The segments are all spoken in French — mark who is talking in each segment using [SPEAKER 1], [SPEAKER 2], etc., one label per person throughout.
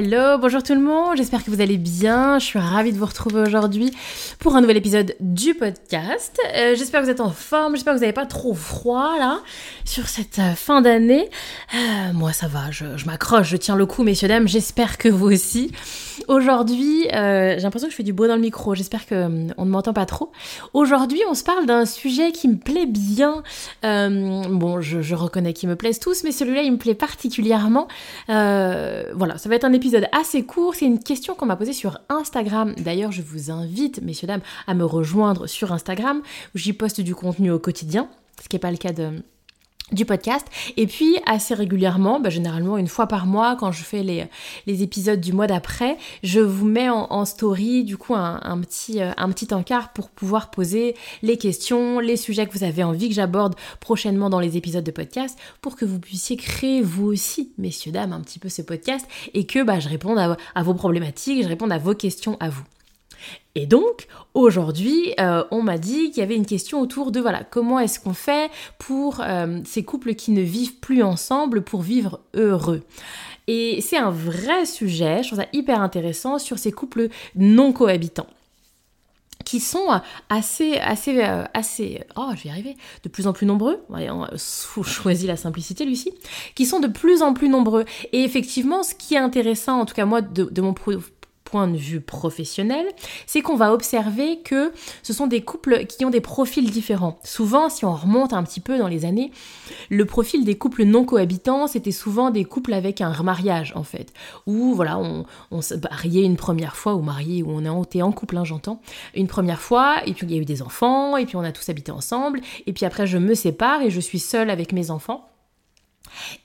[SPEAKER 1] Hello, bonjour tout le monde, j'espère que vous allez bien, je suis ravie de vous retrouver aujourd'hui pour un nouvel épisode du podcast. Euh, j'espère que vous êtes en forme, j'espère que vous n'avez pas trop froid là sur cette euh, fin d'année. Euh, moi ça va, je, m'accroche, je tiens le coup messieurs dames, j'espère que vous aussi. Aujourd'hui, j'ai l'impression que je fais du beau dans le micro, j'espère qu'on ne m'entend pas trop. Aujourd'hui on se parle d'un sujet qui me plaît bien. bon, je, je reconnais qu'ils me plaisent tous, mais celui-là il me plaît particulièrement. voilà, ça va être un épisode assez court. C'est une question qu'on m'a posée sur Instagram. D'ailleurs, je vous invite, messieurs, dames, à me rejoindre sur Instagram où j'y poste du contenu au quotidien, ce qui n'est pas le cas de, du podcast. Et puis assez régulièrement, bah, généralement une fois par mois, quand je fais les, les épisodes du mois d'après, je vous mets en, story du coup un, petit, euh, un petit encart pour pouvoir poser les questions, les sujets que vous avez envie que j'aborde prochainement dans les épisodes de podcast pour que vous puissiez créer vous aussi, messieurs, dames, un petit peu ce podcast et que bah, je réponde à, à vos problématiques, je réponde à vos questions à vous. Et donc, aujourd'hui, euh, on m'a dit qu'il y avait une question autour de, voilà, comment est-ce qu'on fait pour euh, ces couples qui ne vivent plus ensemble pour vivre heureux Et c'est un vrai sujet, je trouve ça hyper intéressant, sur ces couples non cohabitants qui sont assez, assez, euh, assez, oh, je vais y arriver, de plus en plus nombreux. On choisit la simplicité, Lucie. Qui sont de plus en plus nombreux. Et effectivement, ce qui est intéressant, en tout cas moi, de, de mon point de vue professionnel, c'est qu'on va observer que ce sont des couples qui ont des profils différents. Souvent, si on remonte un petit peu dans les années, le profil des couples non cohabitants, c'était souvent des couples avec un remariage en fait, où voilà, on, on se mariait une première fois, ou marié, ou on est en couple, hein, j'entends, une première fois, et puis il y a eu des enfants, et puis on a tous habité ensemble, et puis après je me sépare et je suis seule avec mes enfants.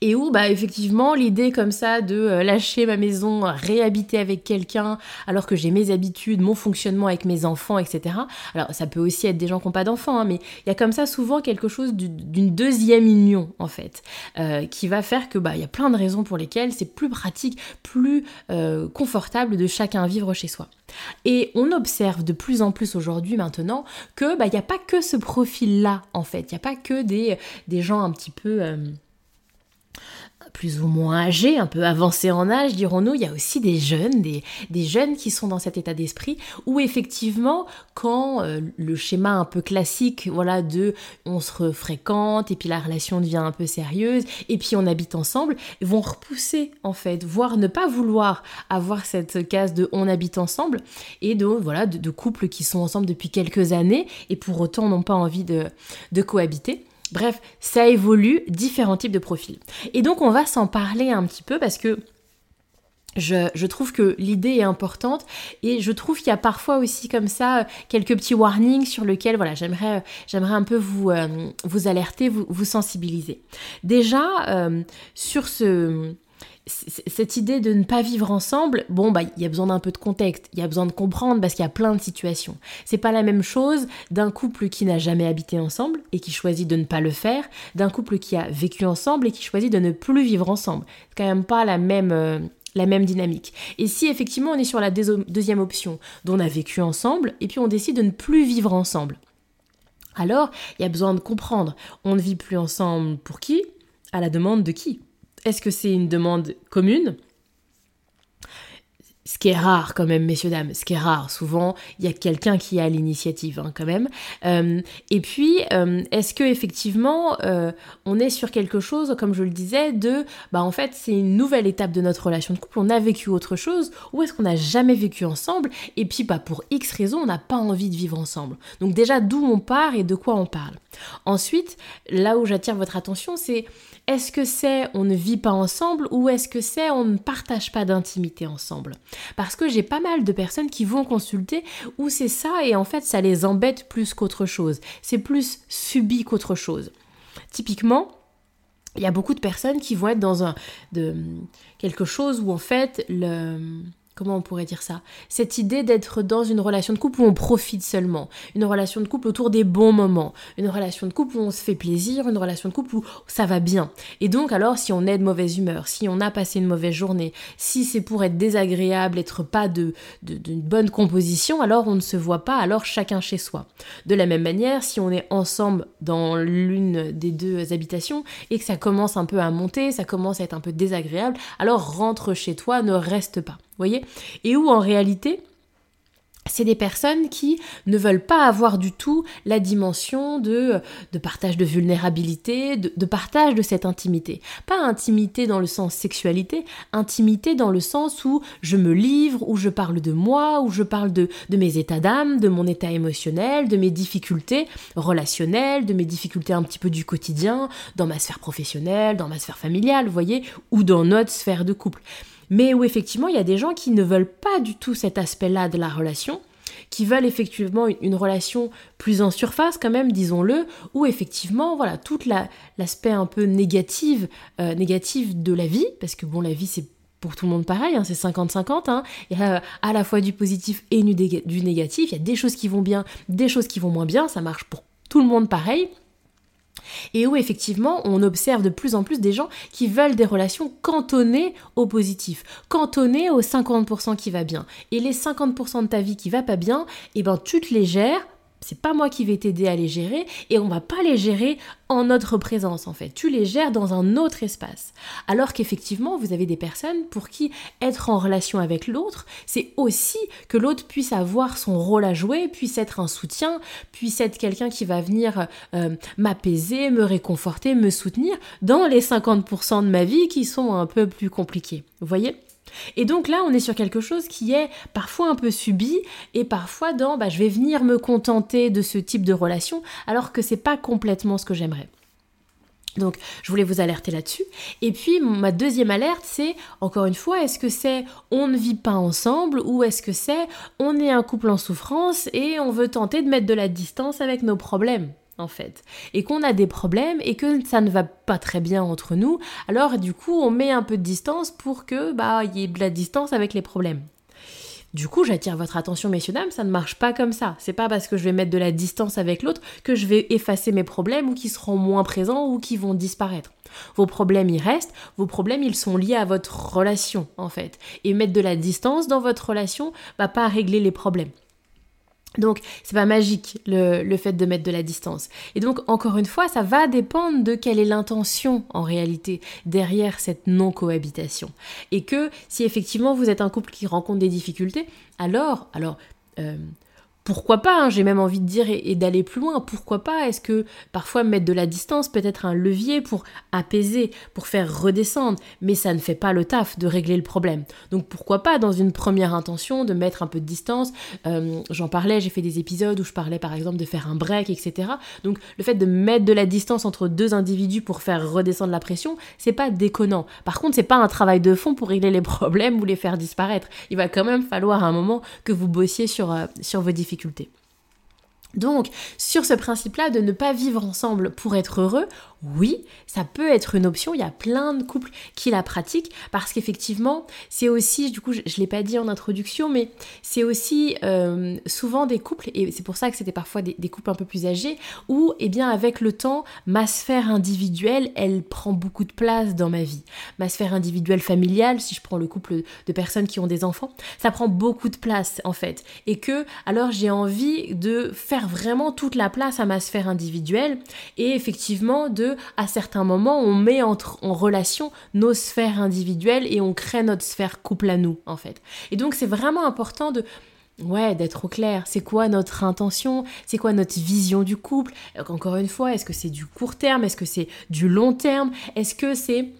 [SPEAKER 1] Et où, bah, effectivement, l'idée comme ça de euh, lâcher ma maison, réhabiter avec quelqu'un, alors que j'ai mes habitudes, mon fonctionnement avec mes enfants, etc. Alors, ça peut aussi être des gens qui n'ont pas d'enfants, hein, mais il y a comme ça souvent quelque chose d'une deuxième union, en fait, euh, qui va faire que, bah, y a plein de raisons pour lesquelles c'est plus pratique, plus euh, confortable de chacun vivre chez soi. Et on observe de plus en plus aujourd'hui maintenant que, bah, n'y a pas que ce profil-là, en fait. Il n'y a pas que des gens un petit peu plus ou moins âgés, un peu avancés en âge, dirons-nous, il y a aussi des jeunes, des, jeunes qui sont dans cet état d'esprit où effectivement, quand euh, le schéma un peu classique, voilà, de on se fréquente et puis la relation devient un peu sérieuse et puis on habite ensemble, vont repousser en fait, voire ne pas vouloir avoir cette case de on habite ensemble et de voilà de, couples qui sont ensemble depuis quelques années et pour autant n'ont pas envie de, de cohabiter. Bref, ça évolue, différents types de profils. Et donc on va s'en parler un petit peu parce que je, trouve que l'idée est importante et je trouve qu'il y a parfois aussi comme ça quelques petits warnings sur lesquels voilà, j'aimerais, j'aimerais un peu vous, euh, vous alerter, vous, sensibiliser. Déjà, euh, sur ce, cette idée de ne pas vivre ensemble, bon, bah, il y a besoin d'un peu de contexte, il y a besoin de comprendre parce qu'il y a plein de situations. C'est pas la même chose d'un couple qui n'a jamais habité ensemble et qui choisit de ne pas le faire, d'un couple qui a vécu ensemble et qui choisit de ne plus vivre ensemble. C'est quand même pas la même, euh, la même dynamique. Et si effectivement on est sur la deuxième option, dont on a vécu ensemble et puis on décide de ne plus vivre ensemble, alors il y a besoin de comprendre. On ne vit plus ensemble pour qui? À la demande de qui? Est-ce que c'est une demande commune? Ce qui est rare quand même, messieurs, dames, ce qui est rare. Souvent, il y a quelqu'un qui a l'initiative hein, quand même. Euh, et puis, euh, est-ce que effectivement, euh, on est sur quelque chose, comme je le disais, de, bah en fait, c'est une nouvelle étape de notre relation de couple, on a vécu autre chose, ou est-ce qu'on n'a jamais vécu ensemble, et puis, bah, pour X raisons, on n'a pas envie de vivre ensemble. Donc déjà, d'où on part et de quoi on parle. Ensuite, là où j'attire votre attention, c'est Est-ce que c'est on ne vit pas ensemble ou est-ce que c'est on ne partage pas d'intimité ensemble? Parce que j'ai pas mal de personnes qui vont consulter où c'est ça et en fait ça les embête plus qu'autre chose. C'est plus subi qu'autre chose. Typiquement, il y a beaucoup de personnes qui vont être dans un de quelque chose où en fait le comment on pourrait dire ça? Cette idée d'être dans une relation de couple où on profite seulement, une relation de couple autour des bons moments, une relation de couple où on se fait plaisir, une relation de couple où ça va bien. Et donc alors si on est de mauvaise humeur, si on a passé une mauvaise journée, si c'est pour être désagréable, être pas de d'une bonne composition, alors on ne se voit pas, alors chacun chez soi. De la même manière, si on est ensemble dans l'une des deux habitations et que ça commence un peu à monter, ça commence à être un peu désagréable, alors rentre chez toi, ne reste pas voyez Et où en réalité, c'est des personnes qui ne veulent pas avoir du tout la dimension de, de partage de vulnérabilité, de, partage de cette intimité. Pas intimité dans le sens sexualité, intimité dans le sens où je me livre, où je parle de moi, où je parle de, de mes états d'âme, de mon état émotionnel, de mes difficultés relationnelles, de mes difficultés un petit peu du quotidien, dans ma sphère professionnelle, dans ma sphère familiale, vous voyez, ou dans notre sphère de couple mais où effectivement il y a des gens qui ne veulent pas du tout cet aspect-là de la relation, qui veulent effectivement une, relation plus en surface quand même, disons-le, où effectivement, voilà, tout l'aspect un peu négatif, euh, négatif de la vie, parce que bon, la vie c'est pour tout le monde pareil, hein, c'est 50-50, hein, il y a à la fois du positif et du négatif, il y a des choses qui vont bien, des choses qui vont moins bien, ça marche pour tout le monde pareil et où effectivement on observe de plus en plus des gens qui veulent des relations cantonnées au positif, cantonnées aux 50% qui va bien. Et les 50% de ta vie qui va pas bien, eh ben tu te les gères c'est pas moi qui vais t'aider à les gérer et on va pas les gérer en notre présence en fait. Tu les gères dans un autre espace. Alors qu'effectivement, vous avez des personnes pour qui être en relation avec l'autre, c'est aussi que l'autre puisse avoir son rôle à jouer, puisse être un soutien, puisse être quelqu'un qui va venir euh, m'apaiser, me réconforter, me soutenir dans les 50% de ma vie qui sont un peu plus compliqués. Vous voyez? Et donc là, on est sur quelque chose qui est parfois un peu subi et parfois dans bah, je vais venir me contenter de ce type de relation alors que c'est pas complètement ce que j'aimerais. Donc, je voulais vous alerter là-dessus. Et puis, ma deuxième alerte, c'est, encore une fois, est-ce que c'est on ne vit pas ensemble ou est-ce que c'est on est un couple en souffrance et on veut tenter de mettre de la distance avec nos problèmes? En fait, et qu'on a des problèmes et que ça ne va pas très bien entre nous, alors du coup on met un peu de distance pour que bah il y ait de la distance avec les problèmes. Du coup, j'attire votre attention, messieurs dames, ça ne marche pas comme ça. C'est pas parce que je vais mettre de la distance avec l'autre que je vais effacer mes problèmes ou qui seront moins présents ou qui vont disparaître. Vos problèmes, ils restent. Vos problèmes, ils sont liés à votre relation, en fait. Et mettre de la distance dans votre relation va pas régler les problèmes. Donc, c'est pas magique le, fait de mettre de la distance. Et donc, encore une fois, ça va dépendre de quelle est l'intention en réalité derrière cette non-cohabitation. Et que si effectivement vous êtes un couple qui rencontre des difficultés, alors, alors, euh, pourquoi pas, hein, j'ai même envie de dire, et, d'aller plus loin, pourquoi pas Est-ce que parfois mettre de la distance peut être un levier pour apaiser, pour faire redescendre, mais ça ne fait pas le taf de régler le problème. Donc pourquoi pas, dans une première intention, de mettre un peu de distance euh, J'en parlais, j'ai fait des épisodes où je parlais par exemple de faire un break, etc. Donc le fait de mettre de la distance entre deux individus pour faire redescendre la pression, c'est pas déconnant. Par contre, c'est pas un travail de fond pour régler les problèmes ou les faire disparaître. Il va quand même falloir à un moment que vous bossiez sur, euh, sur vos difficultés donc, sur ce principe-là de ne pas vivre ensemble pour être heureux, oui, ça peut être une option. Il y a plein de couples qui la pratiquent parce qu'effectivement, c'est aussi, du coup, je ne l'ai pas dit en introduction, mais c'est aussi euh, souvent des couples, et c'est pour ça que c'était parfois des, couples un peu plus âgés, où, eh bien, avec le temps, ma sphère individuelle, elle prend beaucoup de place dans ma vie. Ma sphère individuelle familiale, si je prends le couple de personnes qui ont des enfants, ça prend beaucoup de place, en fait. Et que, alors, j'ai envie de faire vraiment toute la place à ma sphère individuelle et effectivement de à certains moments, on met en relation nos sphères individuelles et on crée notre sphère couple à nous, en fait. Et donc, c'est vraiment important de Ouais, d'être au clair. C'est quoi notre intention? C'est quoi notre vision du couple? Encore une fois, est-ce que c'est du court terme? Est-ce que c'est du long terme? Est-ce que c'est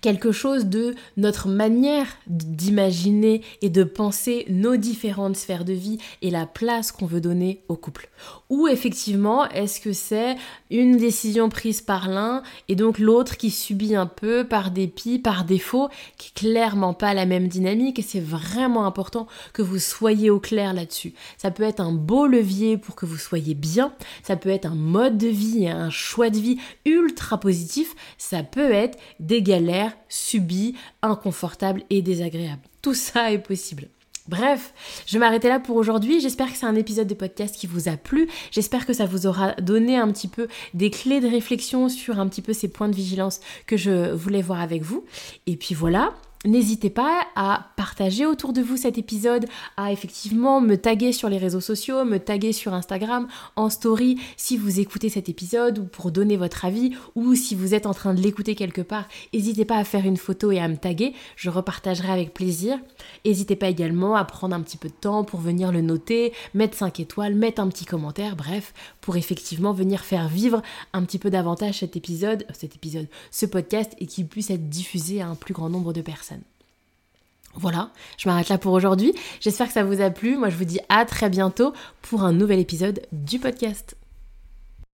[SPEAKER 1] quelque chose de notre manière d'imaginer et de penser nos différentes sphères de vie et la place qu'on veut donner au couple. Ou effectivement, est-ce que c'est une décision prise par l'un et donc l'autre qui subit un peu par dépit, par défaut, qui est clairement pas la même dynamique et c'est vraiment important que vous soyez au clair là-dessus. Ça peut être un beau levier pour que vous soyez bien, ça peut être un mode de vie un choix de vie ultra positif, ça peut être des galères subies, inconfortables et désagréables. Tout ça est possible. Bref, je vais m'arrêter là pour aujourd'hui. J'espère que c'est un épisode de podcast qui vous a plu. J'espère que ça vous aura donné un petit peu des clés de réflexion sur un petit peu ces points de vigilance que je voulais voir avec vous. Et puis voilà, N'hésitez pas à partager autour de vous cet épisode, à effectivement me taguer sur les réseaux sociaux, me taguer sur Instagram, en story, si vous écoutez cet épisode ou pour donner votre avis, ou si vous êtes en train de l'écouter quelque part, n'hésitez pas à faire une photo et à me taguer, je repartagerai avec plaisir. N'hésitez pas également à prendre un petit peu de temps pour venir le noter, mettre 5 étoiles, mettre un petit commentaire, bref, pour effectivement venir faire vivre un petit peu davantage cet épisode, cet épisode, ce podcast et qu'il puisse être diffusé à un plus grand nombre de personnes. Voilà, je m'arrête là pour aujourd'hui. J'espère que ça vous a plu. Moi, je vous dis à très bientôt pour un nouvel épisode du podcast.